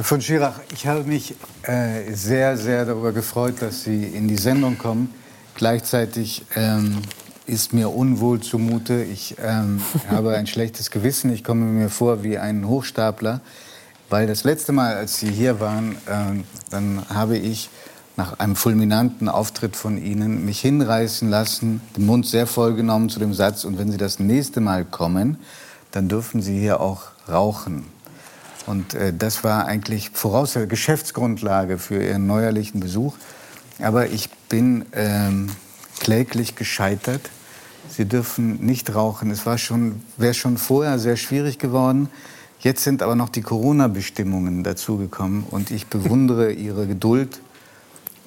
Herr von Schirach, ich habe mich äh, sehr, sehr darüber gefreut, dass Sie in die Sendung kommen. Gleichzeitig ähm, ist mir unwohl zumute. Ich ähm, habe ein schlechtes Gewissen. Ich komme mir vor wie ein Hochstapler. Weil das letzte Mal, als Sie hier waren, äh, dann habe ich nach einem fulminanten Auftritt von Ihnen mich hinreißen lassen, den Mund sehr voll genommen zu dem Satz, und wenn Sie das nächste Mal kommen, dann dürfen Sie hier auch rauchen. Und äh, das war eigentlich voraus Geschäftsgrundlage für Ihren neuerlichen Besuch. Aber ich bin ähm, kläglich gescheitert. Sie dürfen nicht rauchen. Es war schon, wäre schon vorher sehr schwierig geworden. Jetzt sind aber noch die Corona-Bestimmungen dazugekommen und ich bewundere Ihre Geduld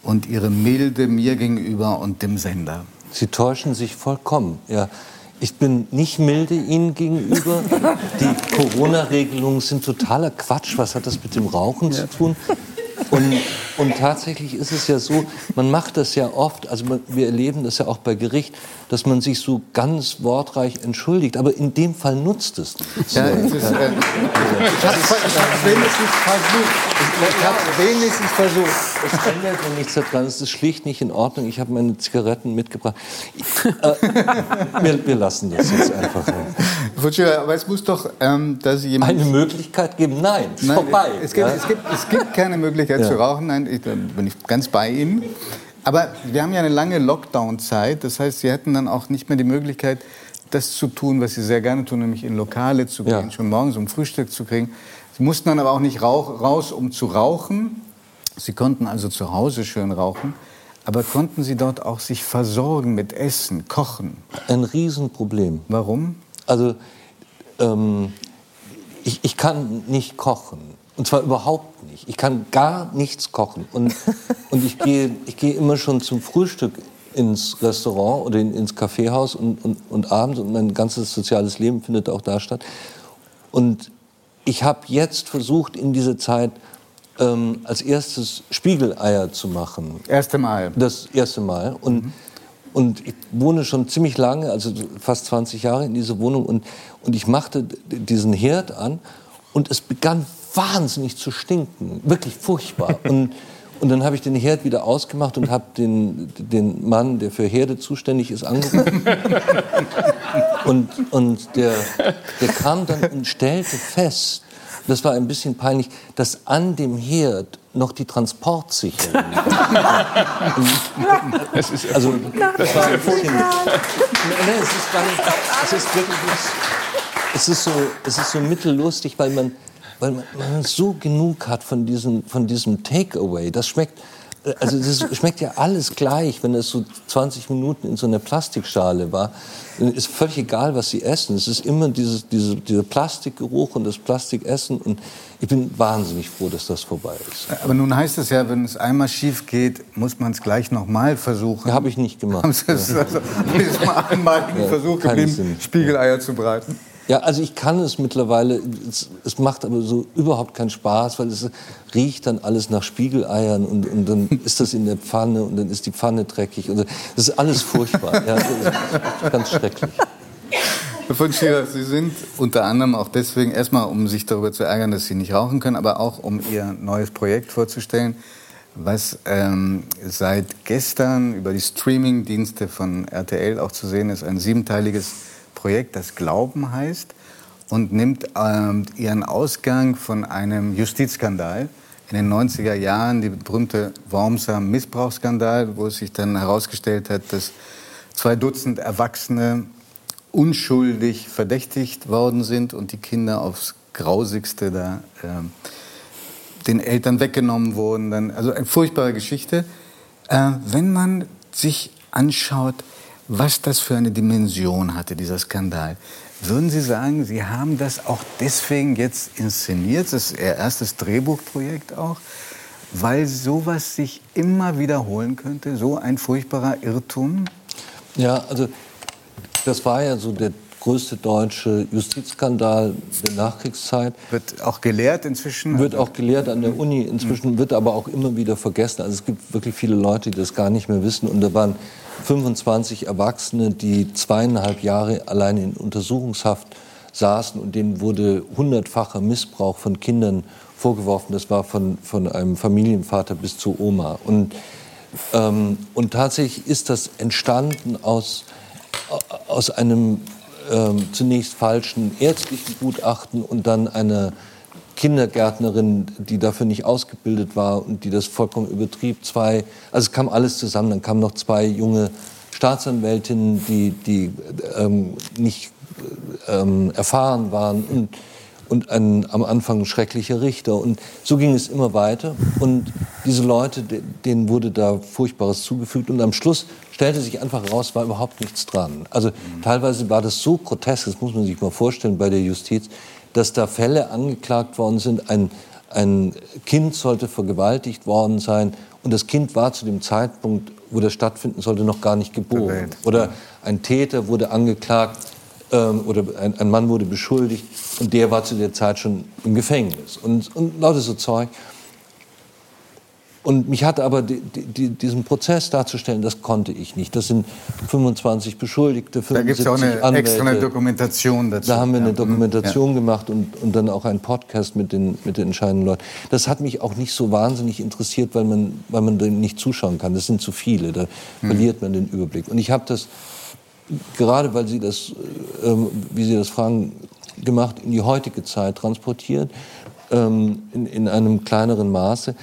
und Ihre Milde mir gegenüber und dem Sender. Sie täuschen sich vollkommen. Ja. Ich bin nicht milde Ihnen gegenüber. Die Corona-Regelungen sind totaler Quatsch. Was hat das mit dem Rauchen zu tun? Und, und, tatsächlich ist es ja so, man macht das ja oft, also man, wir erleben das ja auch bei Gericht, dass man sich so ganz wortreich entschuldigt. Aber in dem Fall nutzt es nichts. Ja, es ist, äh, ich habe es wenigstens versucht. Ich habe wenigstens versucht. Es ändert ja nichts daran. Es ist schlicht nicht in Ordnung. Ich habe meine Zigaretten mitgebracht. Äh, wir, wir, lassen das jetzt einfach. Aber es muss doch, ähm, dass jemand... Eine Möglichkeit geben? Nein, es Nein, vorbei. Es gibt, ja? es, gibt, es gibt keine Möglichkeit ja. zu rauchen. Nein, ich, da bin ich ganz bei Ihnen. Aber wir haben ja eine lange Lockdown-Zeit. Das heißt, Sie hätten dann auch nicht mehr die Möglichkeit, das zu tun, was Sie sehr gerne tun, nämlich in Lokale zu gehen, ja. schon morgens um Frühstück zu kriegen. Sie mussten dann aber auch nicht raus, um zu rauchen. Sie konnten also zu Hause schön rauchen. Aber konnten Sie dort auch sich versorgen mit Essen, kochen? Ein Riesenproblem. Warum? Also, ähm, ich, ich kann nicht kochen. Und zwar überhaupt nicht. Ich kann gar nichts kochen. Und, und ich, gehe, ich gehe immer schon zum Frühstück ins Restaurant oder in, ins Kaffeehaus und, und, und abends und mein ganzes soziales Leben findet auch da statt. Und ich habe jetzt versucht, in dieser Zeit ähm, als erstes Spiegeleier zu machen. Erste Mal? Das erste Mal. Und, mhm. Und ich wohne schon ziemlich lange, also fast 20 Jahre in dieser Wohnung. Und, und ich machte diesen Herd an und es begann wahnsinnig zu stinken. Wirklich furchtbar. Und, und dann habe ich den Herd wieder ausgemacht und habe den, den Mann, der für Herde zuständig ist, angerufen. und und der, der kam dann und stellte fest, das war ein bisschen peinlich, dass an dem Herd noch die Transportsicherung. es ist also, das war ein bisschen. Nein, es ist, gar nicht, es ist wirklich. Es ist so, es ist so mittellustig, weil man weil man, man so genug hat von diesem, von diesem Takeaway. Das schmeckt, also das schmeckt ja alles gleich, wenn es so 20 Minuten in so einer Plastikschale war. Ist völlig egal, was sie essen. Es ist immer dieses, diese, dieser Plastikgeruch und das Plastikessen. Und ich bin wahnsinnig froh, dass das vorbei ist. Aber nun heißt es ja, wenn es einmal schief geht, muss man es gleich nochmal versuchen. Ja, Habe ich nicht gemacht. Das ist also mal einmaligen ja, Versuch geblieben, Spiegeleier zu braten. Ja, also ich kann es mittlerweile. Es, es, macht aber so überhaupt keinen Spaß, weil es riecht dann alles nach Spiegeleiern und, und dann ist das in der Pfanne und dann ist die Pfanne dreckig. Und das ist alles furchtbar. ja, ganz schrecklich. Herr von Schierer, Sie sind unter anderem auch deswegen erstmal, um sich darüber zu ärgern, dass Sie nicht rauchen können, aber auch um Ihr neues Projekt vorzustellen, was ähm, seit gestern über die Streaming-Dienste von RTL auch zu sehen ist, ein siebenteiliges Projekt, das Glauben heißt und nimmt ähm, ihren Ausgang von einem Justizskandal in den 90er Jahren, die berühmte Wormser Missbrauchsskandal, wo es sich dann herausgestellt hat, dass zwei Dutzend Erwachsene unschuldig verdächtigt worden sind und die Kinder aufs Grausigste da äh, den Eltern weggenommen wurden. Dann, also eine furchtbare Geschichte. Äh, wenn man sich anschaut, was das für eine Dimension hatte, dieser Skandal. Würden Sie sagen, Sie haben das auch deswegen jetzt inszeniert, das ist Ihr erstes Drehbuchprojekt auch, weil sowas sich immer wiederholen könnte, so ein furchtbarer Irrtum? Ja, also das war ja so der größte deutsche Justizskandal der Nachkriegszeit. Wird auch gelehrt inzwischen? Wird auch gelehrt an der Uni inzwischen, wird aber auch immer wieder vergessen. Also es gibt wirklich viele Leute, die das gar nicht mehr wissen. Und da waren 25 Erwachsene, die zweieinhalb Jahre allein in Untersuchungshaft saßen und denen wurde hundertfacher Missbrauch von Kindern vorgeworfen. Das war von, von einem Familienvater bis zu Oma. Und, ähm, und tatsächlich ist das entstanden aus, aus einem ähm, zunächst falschen ärztlichen Gutachten und dann einer Kindergärtnerin, die dafür nicht ausgebildet war und die das vollkommen übertrieb. Zwei, also es kam alles zusammen. Dann kamen noch zwei junge Staatsanwältinnen, die, die ähm, nicht ähm, erfahren waren und, und ein, am Anfang schrecklicher Richter. Und so ging es immer weiter. Und diese Leute, denen wurde da Furchtbares zugefügt. Und am Schluss stellte sich einfach raus, war überhaupt nichts dran. Also teilweise war das so grotesk, das muss man sich mal vorstellen bei der Justiz, dass da Fälle angeklagt worden sind. Ein, ein Kind sollte vergewaltigt worden sein und das Kind war zu dem Zeitpunkt, wo das stattfinden sollte, noch gar nicht geboren. Oder ein Täter wurde angeklagt ähm, oder ein, ein, Mann wurde beschuldigt und der war zu der Zeit schon im Gefängnis. Und, und lauter so Zeug. Und mich hat aber die, die, diesen Prozess darzustellen, das konnte ich nicht. Das sind 25 Beschuldigte, 75 Da gibt es auch eine Anwälte. extra Dokumentation dazu. Da haben wir eine Dokumentation ja. gemacht und, und dann auch einen Podcast mit den, mit den entscheidenden Leuten. Das hat mich auch nicht so wahnsinnig interessiert, weil man, weil man dem nicht zuschauen kann. Das sind zu viele, da hm. verliert man den Überblick. Und ich habe das, gerade weil Sie das, äh, wie Sie das fragen, gemacht, in die heutige Zeit transportiert, ähm, in, in einem kleineren Maße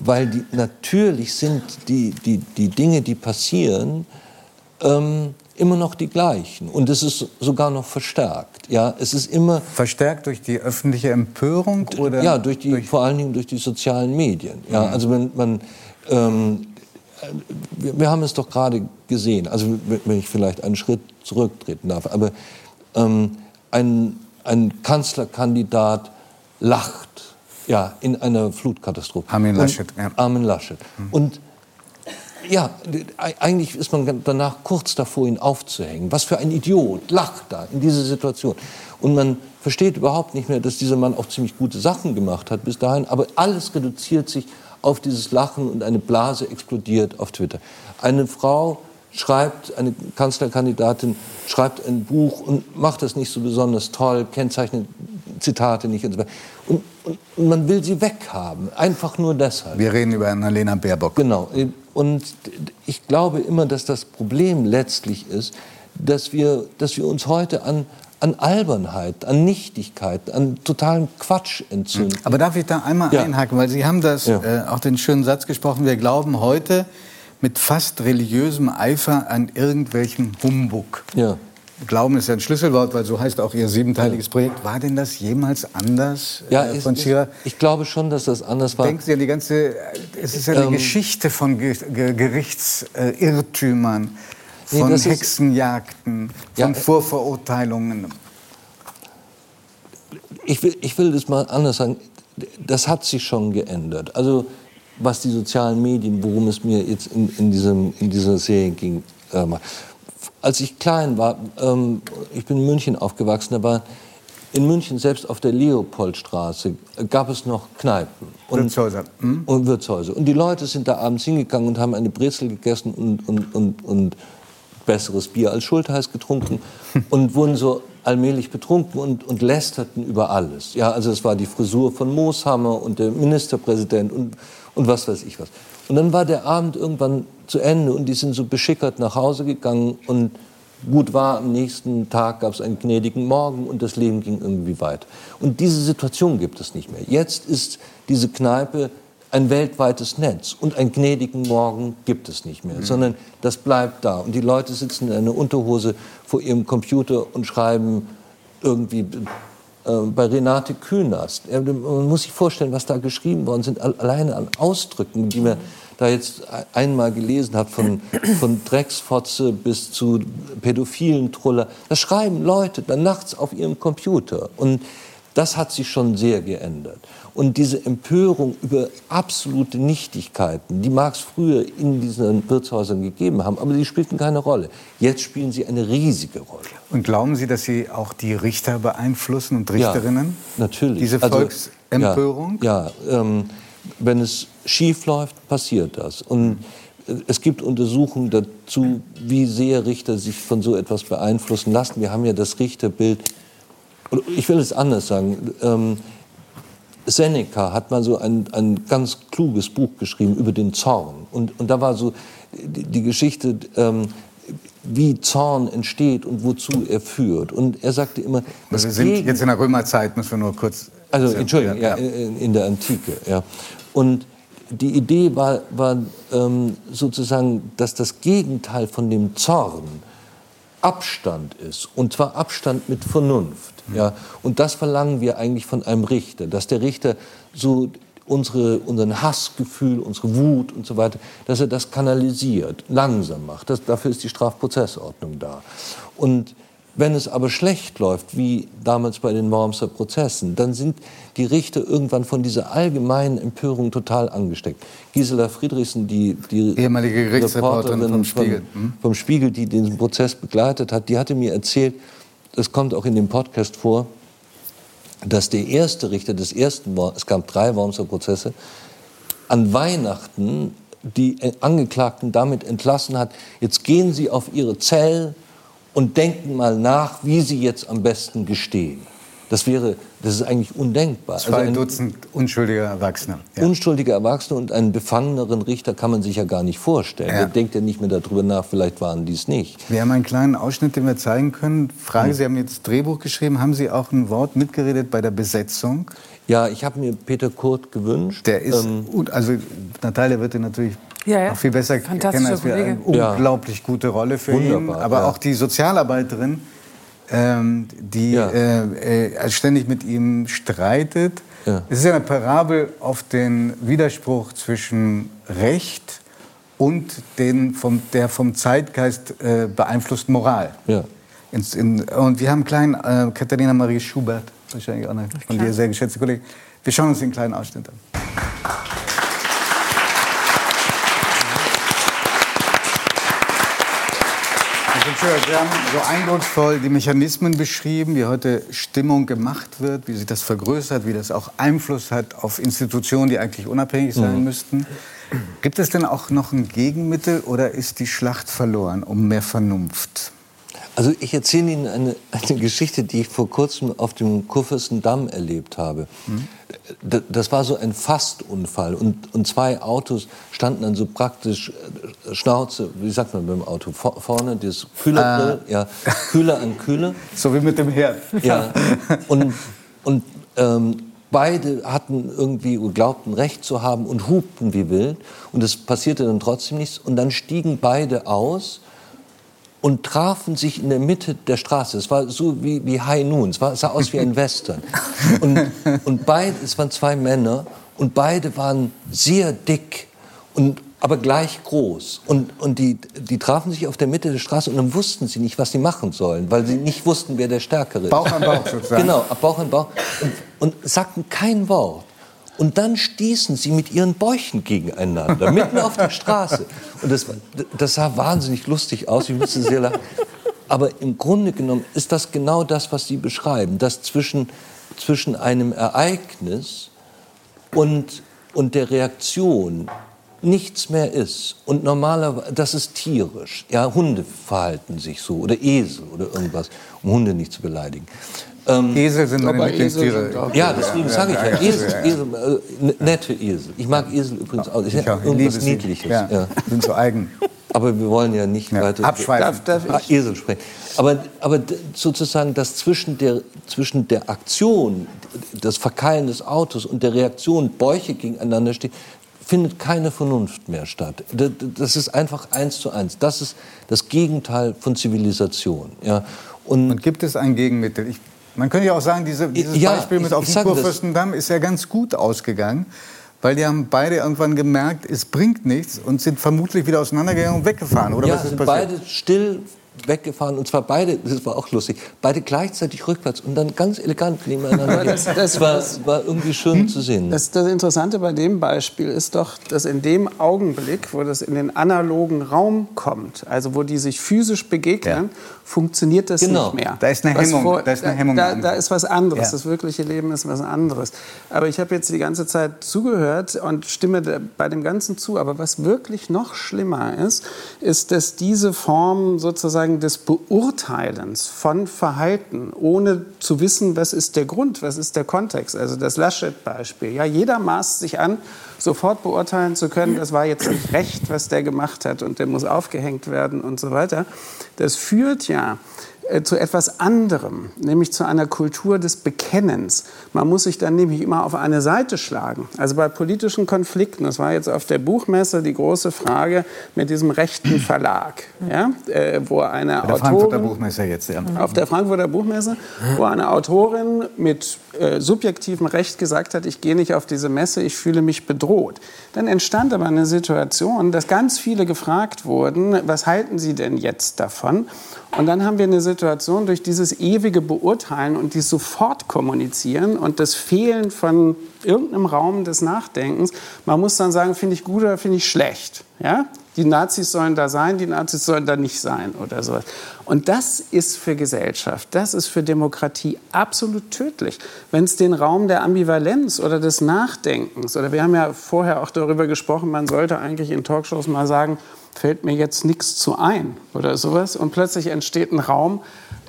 weil die, natürlich sind die, die, die Dinge, die passieren, ähm, immer noch die gleichen. Und es ist sogar noch verstärkt. Ja, es ist immer verstärkt durch die öffentliche Empörung oder ja, durch die, durch vor allen Dingen durch die sozialen Medien. Ja, mhm. also man, man ähm, wir, wir, haben es doch gerade gesehen. Also wenn ich vielleicht einen Schritt zurücktreten darf, aber ähm, ein, ein Kanzlerkandidat lacht ja, in einer Flutkatastrophe. Armin Laschet. Ja. Armin Laschet. Mhm. Und ja, eigentlich ist man danach kurz davor, ihn aufzuhängen. Was für ein Idiot lacht da in dieser Situation. Und man versteht überhaupt nicht mehr, dass dieser Mann auch ziemlich gute Sachen gemacht hat bis dahin. Aber alles reduziert sich auf dieses Lachen und eine Blase explodiert auf Twitter. Eine Frau schreibt, eine Kanzlerkandidatin schreibt ein Buch und macht das nicht so besonders toll, kennzeichnet Zitate nicht und so weiter. Und, und, man will sie weghaben, einfach nur deshalb. Wir reden über Annalena Baerbock. Genau. Und ich glaube immer, dass das Problem letztlich ist, dass wir, dass wir uns heute an, an Albernheit, an Nichtigkeit, an totalen Quatsch entzünden. Aber darf ich da einmal ja. einhaken, weil Sie haben das ja. äh, auch den schönen Satz gesprochen, wir glauben heute mit fast religiösem Eifer an irgendwelchen Humbug. Ja. Glauben ist ja ein Schlüsselwort, weil so heißt auch Ihr siebenteiliges Projekt. War denn das jemals anders ja, äh, von Schirrer? Ich, ich, glaube schon, dass das anders war. Denken Sie an die ganze, es ist ja eine ähm, Geschichte von Gerichtsirrtümern, von nee, Hexenjagden, von ja, Vorverurteilungen. Ich will, ich will das mal anders sagen. Das hat sich schon geändert. Also was die sozialen Medien, worum es mir jetzt in, in, diesem, in dieser Serie ging. Äh, als ich klein war, ähm, ich bin in München aufgewachsen, war in München selbst auf der Leopoldstraße gab es noch Kneipen und Wirtshäuser. Hm? und Wirtshäuser. Und die Leute sind da abends hingegangen und haben eine Brezel gegessen und, und, und, und besseres Bier als Schultheiß getrunken und wurden so allmählich betrunken und, und lästerten über alles. Ja, also es war die Frisur von Mooshammer und der Ministerpräsident und, und was weiß ich was. Und dann war der Abend irgendwann zu Ende und die sind so beschickert nach Hause gegangen und gut war, am nächsten Tag gab es einen gnädigen Morgen und das Leben ging irgendwie weit. Und diese Situation gibt es nicht mehr. Jetzt ist diese Kneipe ein weltweites Netz und einen gnädigen Morgen gibt es nicht mehr, mhm. sondern das bleibt da. Und die Leute sitzen in einer Unterhose vor ihrem Computer und schreiben irgendwie bei Renate Künast. Man muss sich vorstellen, was da geschrieben worden sind, alleine an Ausdrücken, die man da jetzt einmal gelesen hat, von, von Drecksfotze bis zu pädophilen Truller. Das schreiben Leute dann nachts auf ihrem Computer. Und das hat sich schon sehr geändert. Und diese Empörung über absolute Nichtigkeiten, die mag es früher in diesen Wirtshäusern gegeben haben, aber die spielten keine Rolle. Jetzt spielen sie eine riesige Rolle. Und glauben Sie, dass Sie auch die Richter beeinflussen und Richterinnen? Ja, natürlich. Diese also, Volksempörung? Also, ja, ja ähm, wenn es schief läuft, passiert das. Und es gibt Untersuchungen dazu, wie sehr Richter sich von so etwas beeinflussen lassen. Wir haben ja das Richterbild, ich will es anders sagen, ähm, Seneca hat mal so ein, ein ganz kluges Buch geschrieben über den Zorn. Und, und da war so die, die Geschichte, ähm, wie Zorn entsteht und wozu er führt. Und er sagte immer, wir sind jetzt in der Römerzeit, müssen wir nur kurz. Also Entschuldigung, ja, ja, in der Antike. Ja. Und die Idee war, war ähm, sozusagen, dass das Gegenteil von dem Zorn Abstand ist. Und zwar Abstand mit Vernunft. Ja. Und das verlangen wir eigentlich von einem Richter, dass der Richter so unsere, unseren Hassgefühl, unsere Wut und so weiter, dass er das kanalisiert, langsam macht. Das, dafür ist die Strafprozessordnung da. Und wenn es aber schlecht läuft, wie damals bei den Wormser Prozessen, dann sind die Richter irgendwann von dieser allgemeinen Empörung total angesteckt. Gisela Friedrichsen, die, die ehemalige Gerichtsreporterin vom Spiegel. Vom, vom Spiegel, die den Prozess begleitet hat, die hatte mir erzählt, das kommt auch in dem Podcast vor, dass der erste Richter des ersten, es gab drei Wormser Prozesse, an Weihnachten die Angeklagten damit entlassen hat, jetzt gehen Sie auf Ihre Zellen und denken mal nach, wie Sie jetzt am besten gestehen. Das wäre, das ist eigentlich undenkbar. Zwei also Dutzend unschuldige Erwachsene. Ja. Unschuldige Erwachsene und einen befangeneren Richter kann man sich ja gar nicht vorstellen. Ja. Der denkt ja nicht mehr darüber nach, vielleicht waren die es nicht. Wir haben einen kleinen Ausschnitt, den wir zeigen können. Frage, hm. Sie haben jetzt Drehbuch geschrieben. Haben Sie auch ein Wort mitgeredet bei der Besetzung? Ja, ich habe mir Peter Kurt gewünscht. Der ist, ähm, also Natalia wird ihn natürlich ja, ja. noch viel besser kennen als wir. Eine unglaublich gute Rolle für Wunderbar, ihn. Aber auch die Sozialarbeiterin ähm, die ja. äh, äh, ständig mit ihm streitet. Ja. Es ist ja eine Parabel auf den Widerspruch zwischen Recht und den vom, der vom Zeitgeist äh, beeinflussten Moral. Ja. In, in, und wir haben kleinen äh, Katharina Marie Schubert, wahrscheinlich auch eine von dir sehr geschätzte Kollegin. Wir schauen uns den kleinen Ausschnitt an. Wir haben so eindrucksvoll die Mechanismen beschrieben, wie heute Stimmung gemacht wird, wie sich das vergrößert, wie das auch Einfluss hat auf Institutionen, die eigentlich unabhängig sein mhm. müssten. Gibt es denn auch noch ein Gegenmittel oder ist die Schlacht verloren um mehr Vernunft? Also ich erzähle Ihnen eine, eine, Geschichte, die ich vor kurzem auf dem Kurfürstendamm erlebt habe. Mhm. Das war so ein Fastunfall und, und zwei Autos standen dann so praktisch äh, Schnauze, wie sagt man beim Auto, vorne das Kühlergrill, äh. ja, Kühler an Kühler. So wie mit dem Herd. Ja, und, und ähm, beide hatten irgendwie, glaubten Recht zu haben und hupten wie wild und es passierte dann trotzdem nichts und dann stiegen beide aus und trafen sich in der Mitte der Straße. Es war so wie, wie High Noon, es, war, sah aus wie ein Western. Und, und beide, es waren zwei Männer und beide waren sehr dick, und, aber gleich groß. Und, und die, die trafen sich auf der Mitte der Straße und dann wussten sie nicht, was sie machen sollen, weil sie nicht wussten, wer der Stärkere ist. Bauch an Bauch sozusagen. Genau, Bauch an Bauch. Und, und sagten kein Wort. Und dann stießen sie mit ihren Bäuchen gegeneinander, mitten auf der Straße. Und das, das sah wahnsinnig lustig aus, ich musste sehr lachen. Aber im Grunde genommen ist das genau das, was Sie beschreiben, dass zwischen, zwischen einem Ereignis und, und der Reaktion nichts mehr ist. Und normalerweise, das ist tierisch. Ja, Hunde verhalten sich so oder Esel oder irgendwas, um Hunde nicht zu beleidigen. Ähm, Esel sind meine Lieblingstiere. Ja, deswegen sage ich ja, Esel, Esel äh, nette Esel. Ich mag Esel übrigens auch. Ich, ich auch. Irgendwas Niedliches. Ja. Ja. Sind so eigen. Aber wir wollen ja nicht ja. weiter Abschweifen. Darf, darf Esel sprechen. Aber, aber sozusagen das zwischen der, zwischen der Aktion, das Verkeilen des Autos und der Reaktion, Bäuche gegeneinander stehen, findet keine Vernunft mehr statt. Das ist einfach eins zu eins. Das ist das Gegenteil von Zivilisation. Ja. Und, und gibt es ein Gegenmittel? Ich man könnte ja auch sagen, diese, dieses ja, Beispiel mit ich, auf dem Kurfürstendamm ist ja ganz gut ausgegangen. Weil die haben beide irgendwann gemerkt, es bringt nichts und sind vermutlich wieder auseinandergegangen und weggefahren. Oder ja, was ist sind passiert? beide still weggefahren und zwar beide, das war auch lustig, beide gleichzeitig rückwärts und dann ganz elegant nebeneinander. das, das war, war, irgendwie schön hm? zu sehen. Das, das, Interessante bei dem Beispiel ist doch, dass in dem Augenblick, wo das in den analogen Raum kommt, also wo die sich physisch begegnen, ja. Funktioniert das Genau. nicht mehr. Da ist eine Hemmung- da ist eine Hemmung Da, da ist was anderes. Ja. Das wirkliche Leben ist was anderes. Aber ich habe jetzt die ganze Zeit zugehört und stimme bei dem Ganzen zu. Aber was wirklich noch schlimmer ist, ist, dass diese Form sozusagen des Beurteilens von Verhalten, ohne zu wissen, was ist der Grund, was ist der Kontext, also das Laschet-Beispiel. Ja, jeder maßt sich an, sofort beurteilen zu können, das war jetzt nicht recht, was der gemacht hat und der muss aufgehängt werden und so weiter. Das führt ja zu etwas anderem, nämlich zu einer Kultur des Bekennens. Man muss sich dann nämlich immer auf eine Seite schlagen. Also bei politischen Konflikten, das war jetzt auf der Buchmesse die große Frage mit diesem rechten Verlag, ja, äh, wo eine der Frankfurter Autorin Buchmesse jetzt, ja. auf der Frankfurter Buchmesse, wo eine Autorin mit äh, subjektivem Recht gesagt hat, ich gehe nicht auf diese Messe, ich fühle mich bedroht. Dann entstand aber eine Situation, dass ganz viele gefragt wurden, was halten Sie denn jetzt davon? Und dann haben wir eine Situation durch dieses ewige Beurteilen und dieses sofort kommunizieren und das Fehlen von irgendeinem Raum des Nachdenkens. Man muss dann sagen, finde ich gut oder finde ich schlecht. Ja? Die Nazis sollen da sein, die Nazis sollen da nicht sein oder sowas. Und das ist für Gesellschaft, das ist für Demokratie absolut tödlich. Wenn es den Raum der Ambivalenz oder des Nachdenkens, oder wir haben ja vorher auch darüber gesprochen, man sollte eigentlich in Talkshows mal sagen, fällt mir jetzt nichts zu ein oder sowas. Und plötzlich entsteht ein Raum,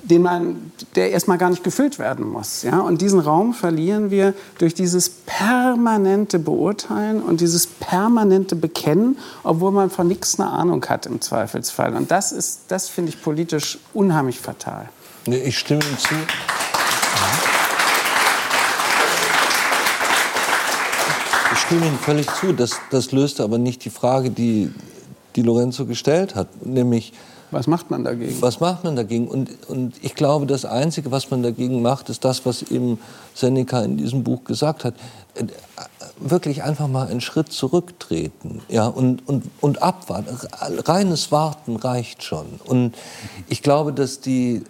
den man, der erstmal gar nicht gefüllt werden muss. Ja? Und diesen Raum verlieren wir durch dieses permanente Beurteilen und dieses permanente Bekennen, obwohl man von nichts eine Ahnung hat im Zweifelsfall. Und das ist, das finde ich politisch unheimlich fatal. Nee, Ich stimme Ihnen zu. Ich stimme Ihnen völlig zu. Das, das löst aber nicht die Frage, die, die Lorenzo gestellt hat, nämlich Was macht man dagegen? was macht man dagegen? Und, und ich glaube, das Einzige, was man dagegen macht, ist das, was eben Seneca in diesem Buch gesagt hat. Äh, Wirklich einfach mal einen Schritt zurücktreten ja, und, und, und abwarten. Reines Warten reicht schon. Und ich glaube, dass die,